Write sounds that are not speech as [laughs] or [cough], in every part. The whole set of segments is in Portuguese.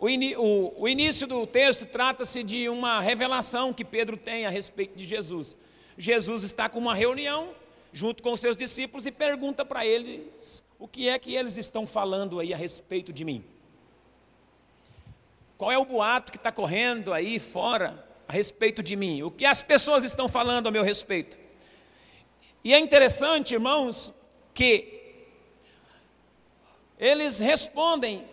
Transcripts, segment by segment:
o, o, o início do texto trata-se de uma revelação que Pedro tem a respeito de Jesus. Jesus está com uma reunião junto com seus discípulos e pergunta para eles o que é que eles estão falando aí a respeito de mim. Qual é o boato que está correndo aí fora a respeito de mim? O que as pessoas estão falando a meu respeito? E é interessante, irmãos, que eles respondem,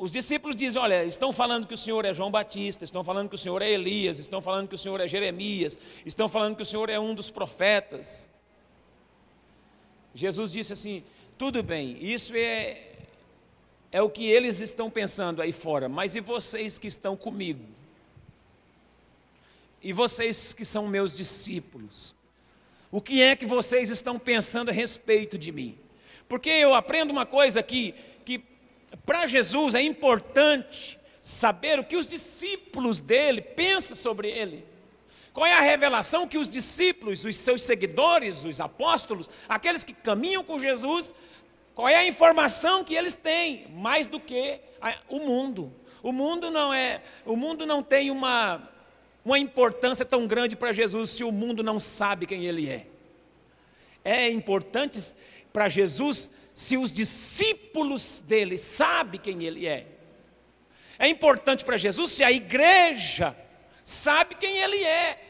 os discípulos dizem: Olha, estão falando que o Senhor é João Batista, estão falando que o Senhor é Elias, estão falando que o Senhor é Jeremias, estão falando que o Senhor é um dos profetas. Jesus disse assim: Tudo bem, isso é, é o que eles estão pensando aí fora, mas e vocês que estão comigo? E vocês que são meus discípulos? O que é que vocês estão pensando a respeito de mim? Porque eu aprendo uma coisa aqui, para Jesus é importante saber o que os discípulos dele pensam sobre ele. Qual é a revelação que os discípulos, os seus seguidores, os apóstolos, aqueles que caminham com Jesus, qual é a informação que eles têm, mais do que o mundo? O mundo não é, o mundo não tem uma, uma importância tão grande para Jesus se o mundo não sabe quem ele é. É importante para Jesus se os discípulos dele sabem quem ele é. É importante para Jesus se a igreja sabe quem ele é.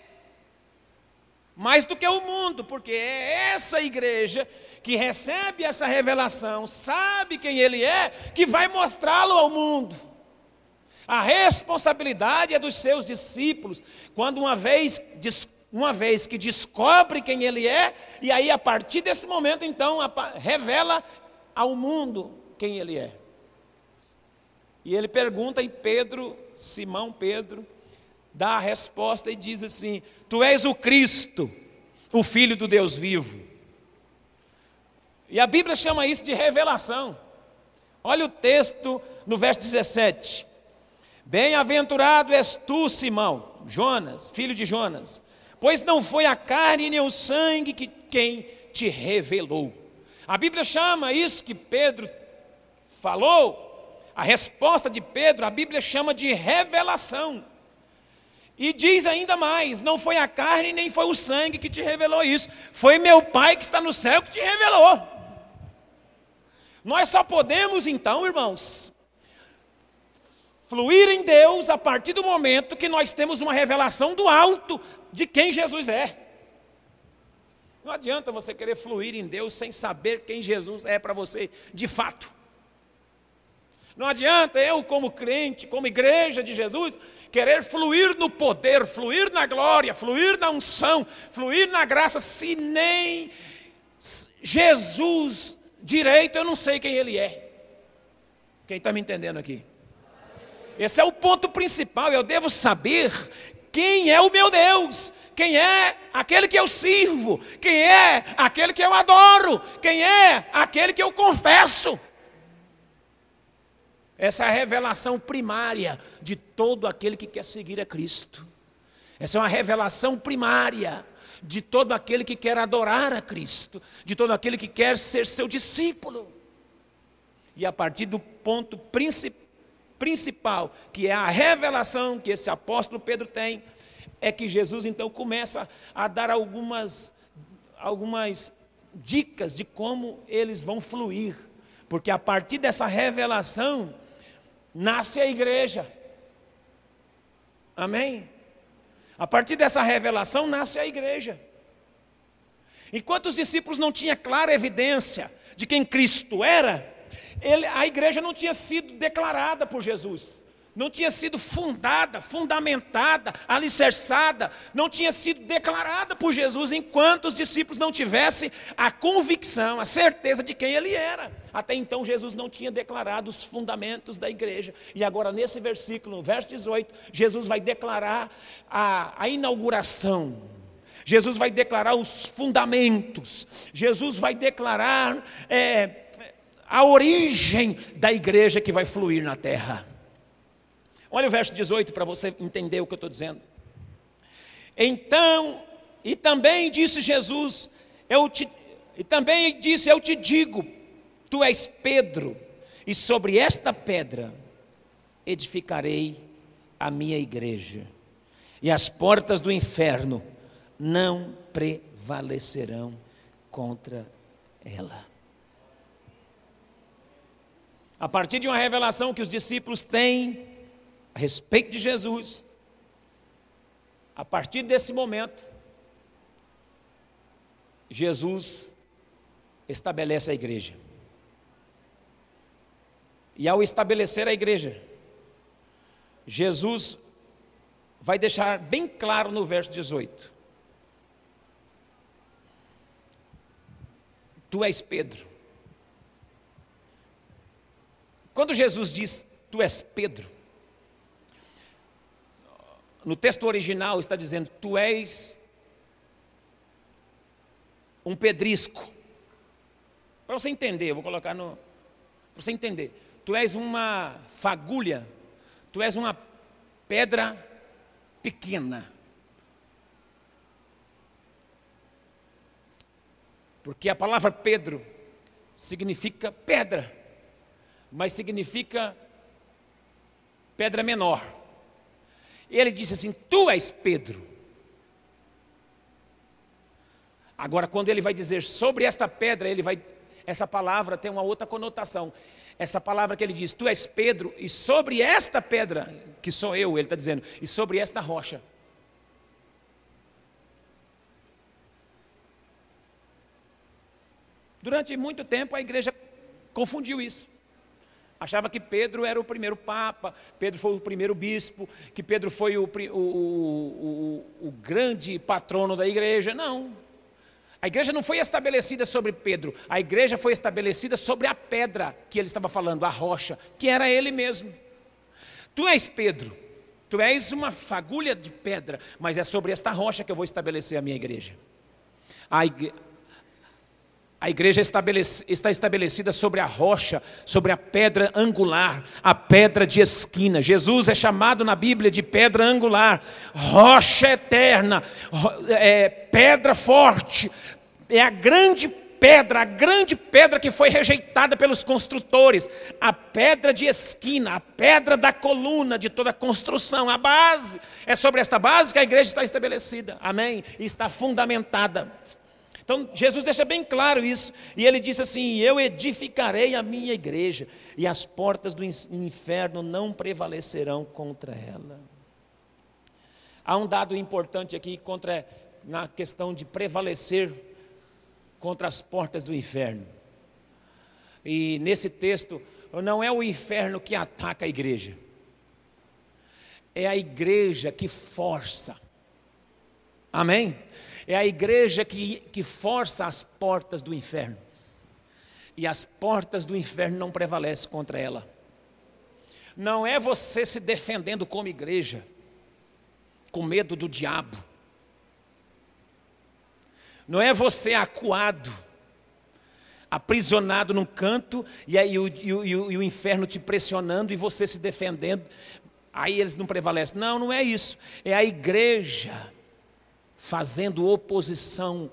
Mais do que o mundo, porque é essa igreja que recebe essa revelação, sabe quem ele é, que vai mostrá-lo ao mundo. A responsabilidade é dos seus discípulos, quando uma vez, uma vez que descobre quem ele é, e aí a partir desse momento, então, revela ao mundo quem ele é. E ele pergunta, e Pedro, Simão Pedro, dá a resposta e diz assim: Tu és o Cristo, o Filho do Deus vivo. E a Bíblia chama isso de revelação. Olha o texto no verso 17. Bem-aventurado és tu, Simão, Jonas, filho de Jonas, pois não foi a carne nem o sangue que quem te revelou. A Bíblia chama isso que Pedro falou, a resposta de Pedro, a Bíblia chama de revelação. E diz ainda mais: não foi a carne nem foi o sangue que te revelou isso, foi meu Pai que está no céu que te revelou. Nós só podemos então, irmãos, fluir em Deus a partir do momento que nós temos uma revelação do alto de quem Jesus é. Não adianta você querer fluir em Deus sem saber quem Jesus é para você de fato. Não adianta eu, como crente, como igreja de Jesus, querer fluir no poder, fluir na glória, fluir na unção, fluir na graça, se nem Jesus direito eu não sei quem ele é. Quem está me entendendo aqui? Esse é o ponto principal. Eu devo saber quem é o meu Deus, quem é aquele que eu sirvo, quem é aquele que eu adoro, quem é aquele que eu confesso. Essa é a revelação primária de todo aquele que quer seguir a Cristo. Essa é uma revelação primária de todo aquele que quer adorar a Cristo, de todo aquele que quer ser seu discípulo. E a partir do ponto principal, que é a revelação que esse apóstolo Pedro tem, é que Jesus então começa a dar algumas, algumas dicas de como eles vão fluir, porque a partir dessa revelação nasce a igreja. Amém? A partir dessa revelação nasce a igreja. Enquanto os discípulos não tinham clara evidência de quem Cristo era, ele, a igreja não tinha sido declarada por Jesus não tinha sido fundada, fundamentada, alicerçada, não tinha sido declarada por Jesus enquanto os discípulos não tivessem a convicção, a certeza de quem ele era. Até então Jesus não tinha declarado os fundamentos da igreja. E agora, nesse versículo, no verso 18, Jesus vai declarar a, a inauguração. Jesus vai declarar os fundamentos. Jesus vai declarar é, a origem da igreja que vai fluir na terra. Olha o verso 18 para você entender o que eu estou dizendo. Então, e também disse Jesus, eu te, e também disse: Eu te digo, tu és Pedro, e sobre esta pedra edificarei a minha igreja, e as portas do inferno não prevalecerão contra ela. A partir de uma revelação que os discípulos têm a respeito de Jesus, a partir desse momento, Jesus estabelece a igreja. E ao estabelecer a igreja, Jesus vai deixar bem claro no verso 18: Tu és Pedro. Quando Jesus diz Tu és Pedro, no texto original está dizendo Tu és um pedrisco. Para você entender, eu vou colocar no. Para você entender. Tu és uma fagulha, tu és uma pedra pequena. Porque a palavra Pedro significa pedra, mas significa pedra menor. Ele disse assim: Tu és Pedro. Agora, quando ele vai dizer sobre esta pedra, ele vai, essa palavra tem uma outra conotação. Essa palavra que ele diz, tu és Pedro, e sobre esta pedra, que sou eu, ele está dizendo, e sobre esta rocha. Durante muito tempo a igreja confundiu isso. Achava que Pedro era o primeiro papa, Pedro foi o primeiro bispo, que Pedro foi o, o, o, o grande patrono da igreja. Não. A igreja não foi estabelecida sobre Pedro, a igreja foi estabelecida sobre a pedra que ele estava falando, a rocha, que era ele mesmo. Tu és Pedro, tu és uma fagulha de pedra, mas é sobre esta rocha que eu vou estabelecer a minha igreja. A, igreja, a igreja está estabelecida sobre a rocha, sobre a pedra angular, a pedra de esquina. Jesus é chamado na Bíblia de pedra angular, rocha eterna, é, pedra forte. É a grande pedra, a grande pedra que foi rejeitada pelos construtores, a pedra de esquina, a pedra da coluna de toda a construção, a base. É sobre esta base que a igreja está estabelecida, amém? E está fundamentada. Então Jesus deixa bem claro isso, e ele disse assim: Eu edificarei a minha igreja, e as portas do inferno não prevalecerão contra ela. Há um dado importante aqui contra, na questão de prevalecer contra as portas do inferno. E nesse texto, não é o inferno que ataca a igreja, é a igreja que força. Amém? É a igreja que, que força as portas do inferno. E as portas do inferno não prevalecem contra ela. Não é você se defendendo como igreja, com medo do diabo. Não é você acuado, aprisionado num canto, e aí o, e o, e o inferno te pressionando e você se defendendo. Aí eles não prevalecem. Não, não é isso. É a igreja fazendo oposição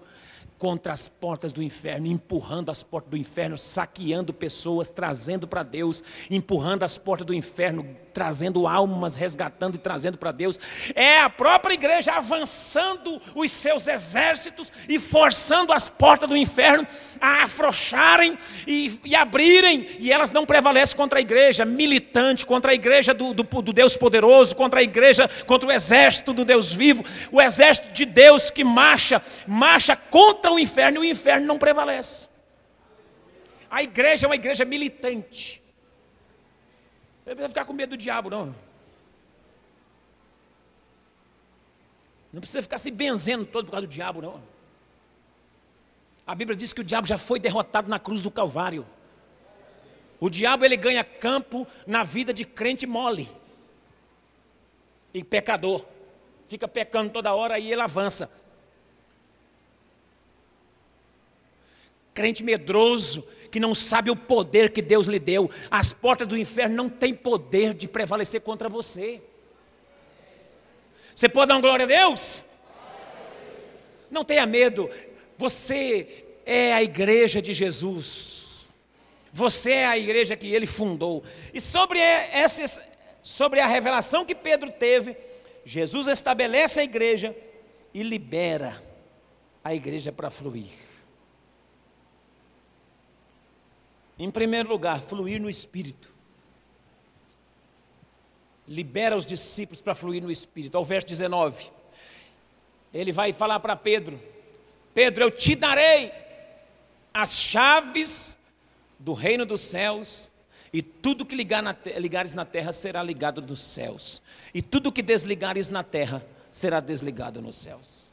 contra as portas do inferno, empurrando as portas do inferno, saqueando pessoas, trazendo para Deus, empurrando as portas do inferno, trazendo almas, resgatando e trazendo para Deus. É a própria igreja avançando os seus exércitos e forçando as portas do inferno a afrouxarem e, e abrirem, e elas não prevalecem contra a igreja militante, contra a igreja do, do, do Deus poderoso, contra a igreja, contra o exército do Deus vivo, o exército de Deus que marcha, marcha contra o inferno e o inferno não prevalece. A igreja é uma igreja militante. Não precisa ficar com medo do diabo, não. Não precisa ficar se benzendo todo por causa do diabo, não. A Bíblia diz que o diabo já foi derrotado na cruz do Calvário. O diabo ele ganha campo na vida de crente mole e pecador. Fica pecando toda hora e ele avança. Crente medroso, que não sabe o poder que Deus lhe deu. As portas do inferno não têm poder de prevalecer contra você. Você pode dar glória a Deus? Não tenha medo. Você é a igreja de Jesus. Você é a igreja que ele fundou. E sobre esse, sobre a revelação que Pedro teve, Jesus estabelece a igreja e libera a igreja para fluir. Em primeiro lugar, fluir no Espírito. Libera os discípulos para fluir no Espírito. Ao verso 19, ele vai falar para Pedro: Pedro, eu te darei as chaves do reino dos céus, e tudo que ligar na ligares na terra será ligado nos céus, e tudo que desligares na terra será desligado nos céus.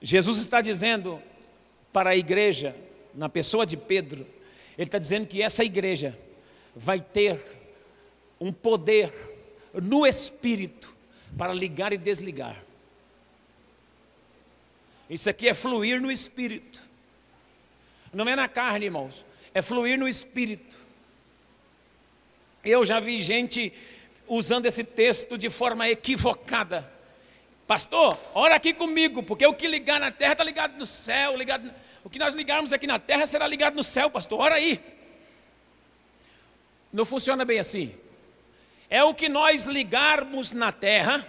Jesus está dizendo para a igreja, na pessoa de Pedro, ele está dizendo que essa igreja vai ter um poder no espírito para ligar e desligar. Isso aqui é fluir no espírito. Não é na carne, irmãos, é fluir no espírito. Eu já vi gente usando esse texto de forma equivocada. Pastor, ora aqui comigo, porque o que ligar na terra está ligado no céu, ligado. O que nós ligarmos aqui na terra será ligado no céu, pastor. Ora aí. Não funciona bem assim. É o que nós ligarmos na terra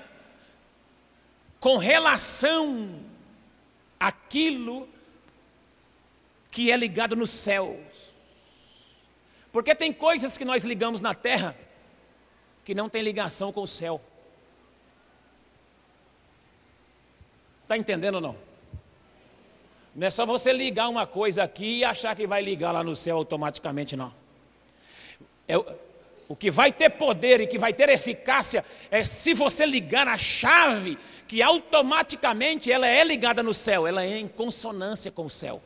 com relação àquilo que é ligado nos céus. Porque tem coisas que nós ligamos na terra que não tem ligação com o céu. Está entendendo ou não? Não é só você ligar uma coisa aqui e achar que vai ligar lá no céu automaticamente, não. É, o que vai ter poder e que vai ter eficácia é se você ligar a chave, que automaticamente ela é ligada no céu, ela é em consonância com o céu.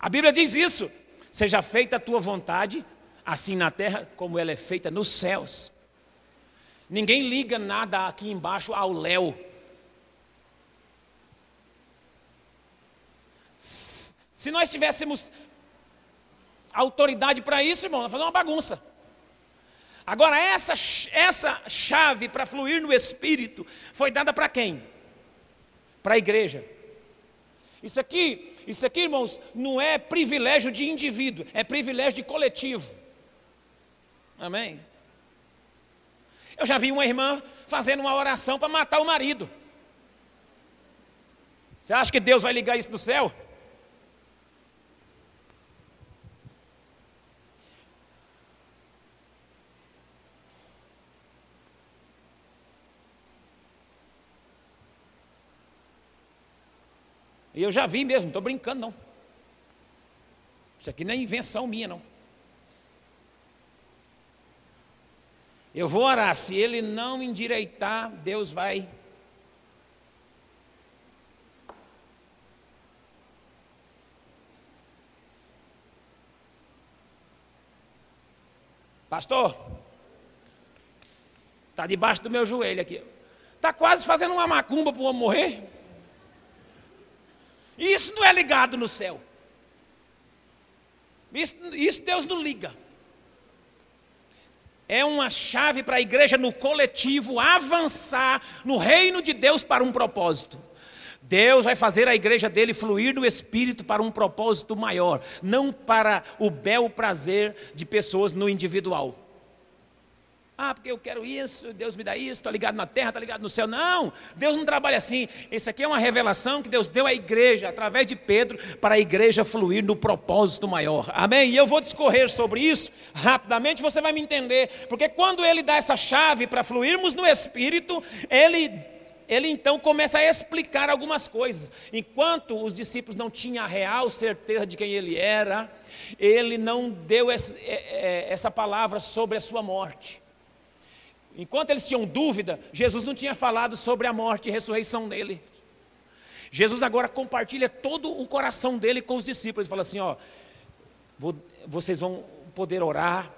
A Bíblia diz isso: seja feita a tua vontade, assim na terra como ela é feita nos céus. Ninguém liga nada aqui embaixo ao léu. Se nós tivéssemos autoridade para isso, irmão, nós fazer uma bagunça. Agora, essa, essa chave para fluir no Espírito foi dada para quem? Para a igreja. Isso aqui, isso aqui, irmãos, não é privilégio de indivíduo, é privilégio de coletivo. Amém? Eu já vi uma irmã fazendo uma oração para matar o marido. Você acha que Deus vai ligar isso do céu? Eu já vi mesmo, não estou brincando não. Isso aqui não é invenção minha não. Eu vou orar, se ele não endireitar, Deus vai. Pastor, está debaixo do meu joelho aqui. Está quase fazendo uma macumba para o homem morrer. Isso não é ligado no céu. Isso, isso Deus não liga. É uma chave para a igreja no coletivo avançar no reino de Deus para um propósito. Deus vai fazer a igreja dele fluir no espírito para um propósito maior, não para o bel prazer de pessoas no individual. Ah, porque eu quero isso, Deus me dá isso, estou ligado na terra, está ligado no céu. Não, Deus não trabalha assim. Isso aqui é uma revelação que Deus deu à igreja, através de Pedro, para a igreja fluir no propósito maior. Amém? E eu vou discorrer sobre isso rapidamente, você vai me entender. Porque quando ele dá essa chave para fluirmos no Espírito, ele ele então começa a explicar algumas coisas. Enquanto os discípulos não tinham a real certeza de quem ele era, ele não deu é, é, essa palavra sobre a sua morte. Enquanto eles tinham dúvida, Jesus não tinha falado sobre a morte e ressurreição dele. Jesus agora compartilha todo o coração dele com os discípulos. Fala assim: ó, vocês vão poder orar,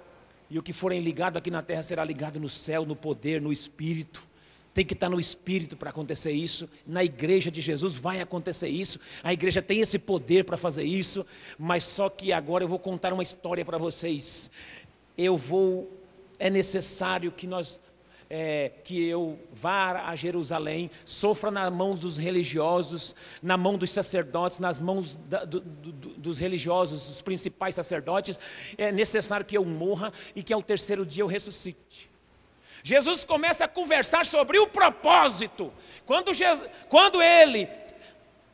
e o que forem ligado aqui na terra será ligado no céu, no poder, no espírito. Tem que estar no espírito para acontecer isso. Na igreja de Jesus vai acontecer isso. A igreja tem esse poder para fazer isso. Mas só que agora eu vou contar uma história para vocês. Eu vou. É necessário que nós é, que eu vá a Jerusalém, sofra nas mãos dos religiosos, na mão dos sacerdotes, nas mãos da, do, do, dos religiosos, dos principais sacerdotes. É necessário que eu morra e que ao terceiro dia eu ressuscite. Jesus começa a conversar sobre o propósito. Quando, Jesus, quando ele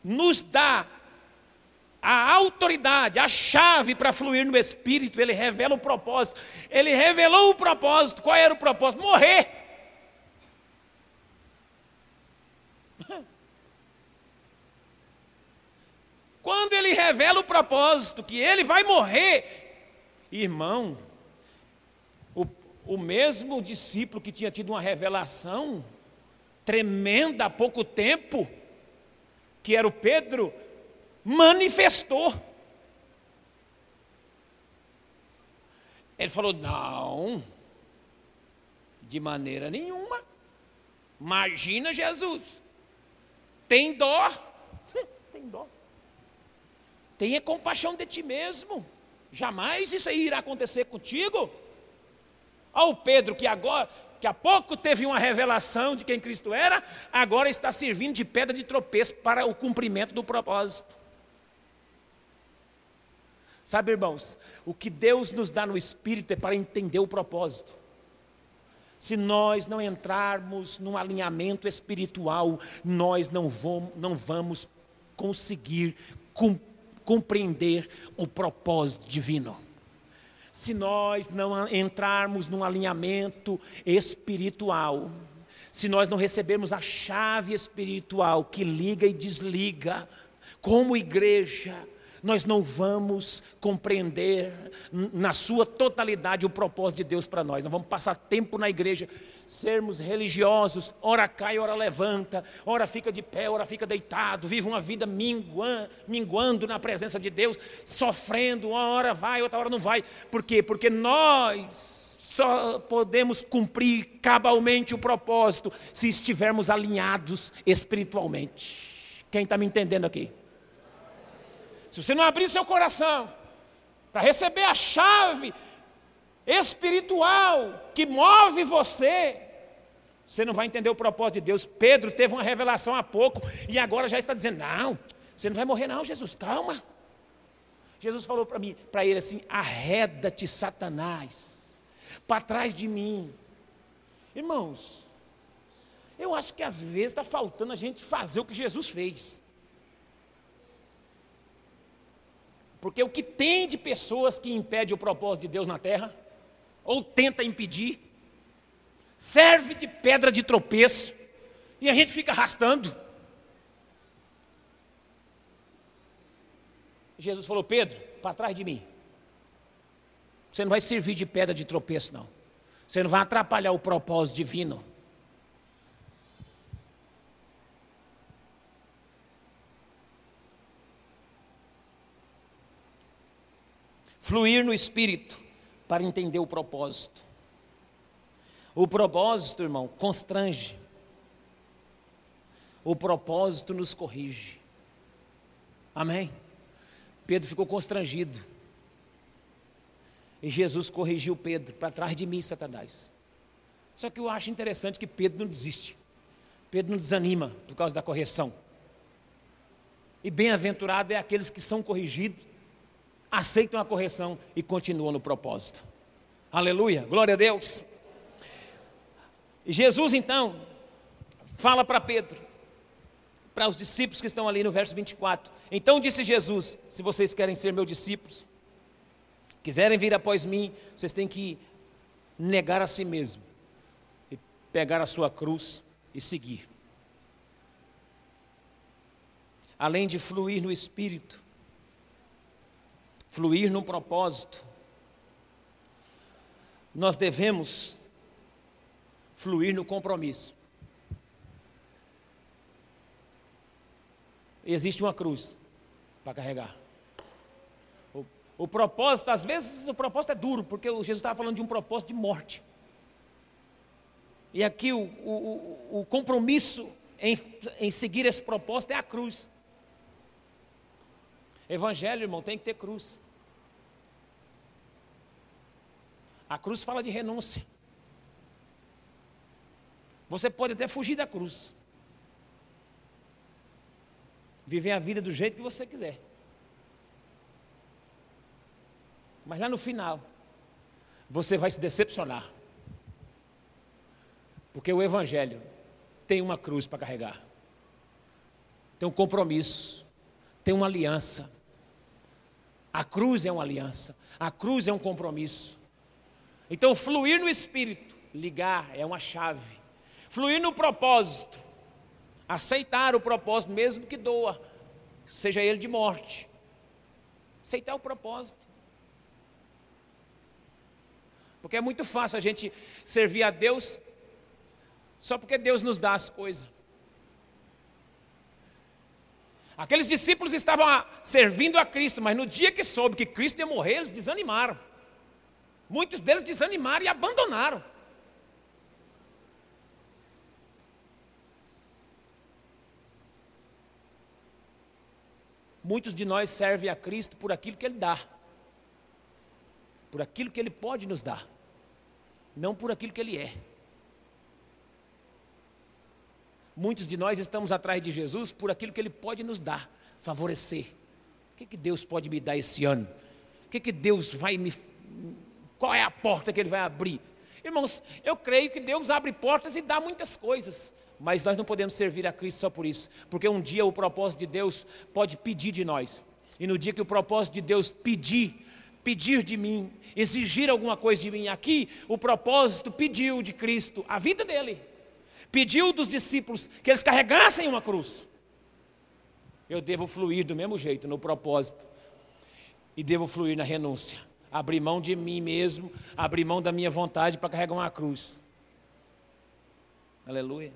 nos dá a autoridade, a chave para fluir no Espírito, ele revela o propósito. Ele revelou o propósito. Qual era o propósito? Morrer. Quando ele revela o propósito, que ele vai morrer, irmão, o, o mesmo discípulo que tinha tido uma revelação tremenda há pouco tempo, que era o Pedro, manifestou. Ele falou: não, de maneira nenhuma. Imagina Jesus. Tem dó? [laughs] Tem dó. Tenha compaixão de ti mesmo. Jamais isso aí irá acontecer contigo. Olha o Pedro que agora, que há pouco teve uma revelação de quem Cristo era, agora está servindo de pedra de tropeço para o cumprimento do propósito. Sabe, irmãos, o que Deus nos dá no Espírito é para entender o propósito. Se nós não entrarmos num alinhamento espiritual, nós não vamos, não vamos conseguir compreender o propósito divino. Se nós não entrarmos num alinhamento espiritual, se nós não recebermos a chave espiritual que liga e desliga, como igreja, nós não vamos compreender na sua totalidade o propósito de Deus para nós. Nós vamos passar tempo na igreja, sermos religiosos, ora cai, ora levanta, ora fica de pé, ora fica deitado, vive uma vida minguando, minguando na presença de Deus, sofrendo, uma hora vai, outra hora não vai. Por quê? Porque nós só podemos cumprir cabalmente o propósito se estivermos alinhados espiritualmente. Quem está me entendendo aqui? Se você não abrir seu coração para receber a chave espiritual que move você, você não vai entender o propósito de Deus. Pedro teve uma revelação há pouco e agora já está dizendo: Não, você não vai morrer, não, Jesus, calma. Jesus falou para mim, para ele assim: arreda-te, Satanás, para trás de mim. Irmãos, eu acho que às vezes está faltando a gente fazer o que Jesus fez. Porque o que tem de pessoas que impede o propósito de Deus na terra, ou tenta impedir, serve de pedra de tropeço, e a gente fica arrastando. Jesus falou: Pedro, para trás de mim. Você não vai servir de pedra de tropeço, não. Você não vai atrapalhar o propósito divino. Fluir no espírito para entender o propósito. O propósito, irmão, constrange. O propósito nos corrige. Amém? Pedro ficou constrangido. E Jesus corrigiu Pedro para trás de mim, Satanás. Só que eu acho interessante que Pedro não desiste. Pedro não desanima por causa da correção. E bem-aventurado é aqueles que são corrigidos aceitam a correção e continuam no propósito. Aleluia, glória a Deus. Jesus então fala para Pedro, para os discípulos que estão ali no verso 24. Então disse Jesus: Se vocês querem ser meus discípulos, quiserem vir após mim, vocês têm que negar a si mesmo e pegar a sua cruz e seguir. Além de fluir no espírito, fluir num propósito, nós devemos fluir no compromisso. Existe uma cruz para carregar. O, o, propósito, às vezes o propósito é duro, porque Jesus estava falando de um propósito de morte. E aqui o, o, o compromisso em, em seguir esse propósito é a cruz. Evangelho, irmão, tem que ter cruz. A cruz fala de renúncia. Você pode até fugir da cruz. Viver a vida do jeito que você quiser. Mas lá no final, você vai se decepcionar. Porque o Evangelho tem uma cruz para carregar, tem um compromisso, tem uma aliança. A cruz é uma aliança, a cruz é um compromisso. Então, fluir no espírito, ligar, é uma chave. Fluir no propósito, aceitar o propósito, mesmo que doa, seja ele de morte. Aceitar o propósito. Porque é muito fácil a gente servir a Deus só porque Deus nos dá as coisas. Aqueles discípulos estavam servindo a Cristo, mas no dia que soube que Cristo ia morrer, eles desanimaram. Muitos deles desanimaram e abandonaram. Muitos de nós servem a Cristo por aquilo que Ele dá, por aquilo que Ele pode nos dar, não por aquilo que Ele é. Muitos de nós estamos atrás de Jesus por aquilo que Ele pode nos dar, favorecer. O que, que Deus pode me dar esse ano? O que, que Deus vai me. Qual é a porta que Ele vai abrir? Irmãos, eu creio que Deus abre portas e dá muitas coisas, mas nós não podemos servir a Cristo só por isso, porque um dia o propósito de Deus pode pedir de nós, e no dia que o propósito de Deus pedir, pedir de mim, exigir alguma coisa de mim, aqui o propósito pediu de Cristo a vida dele pediu dos discípulos que eles carregassem uma cruz. Eu devo fluir do mesmo jeito, no propósito, e devo fluir na renúncia. Abrir mão de mim mesmo, abrir mão da minha vontade para carregar uma cruz. Aleluia.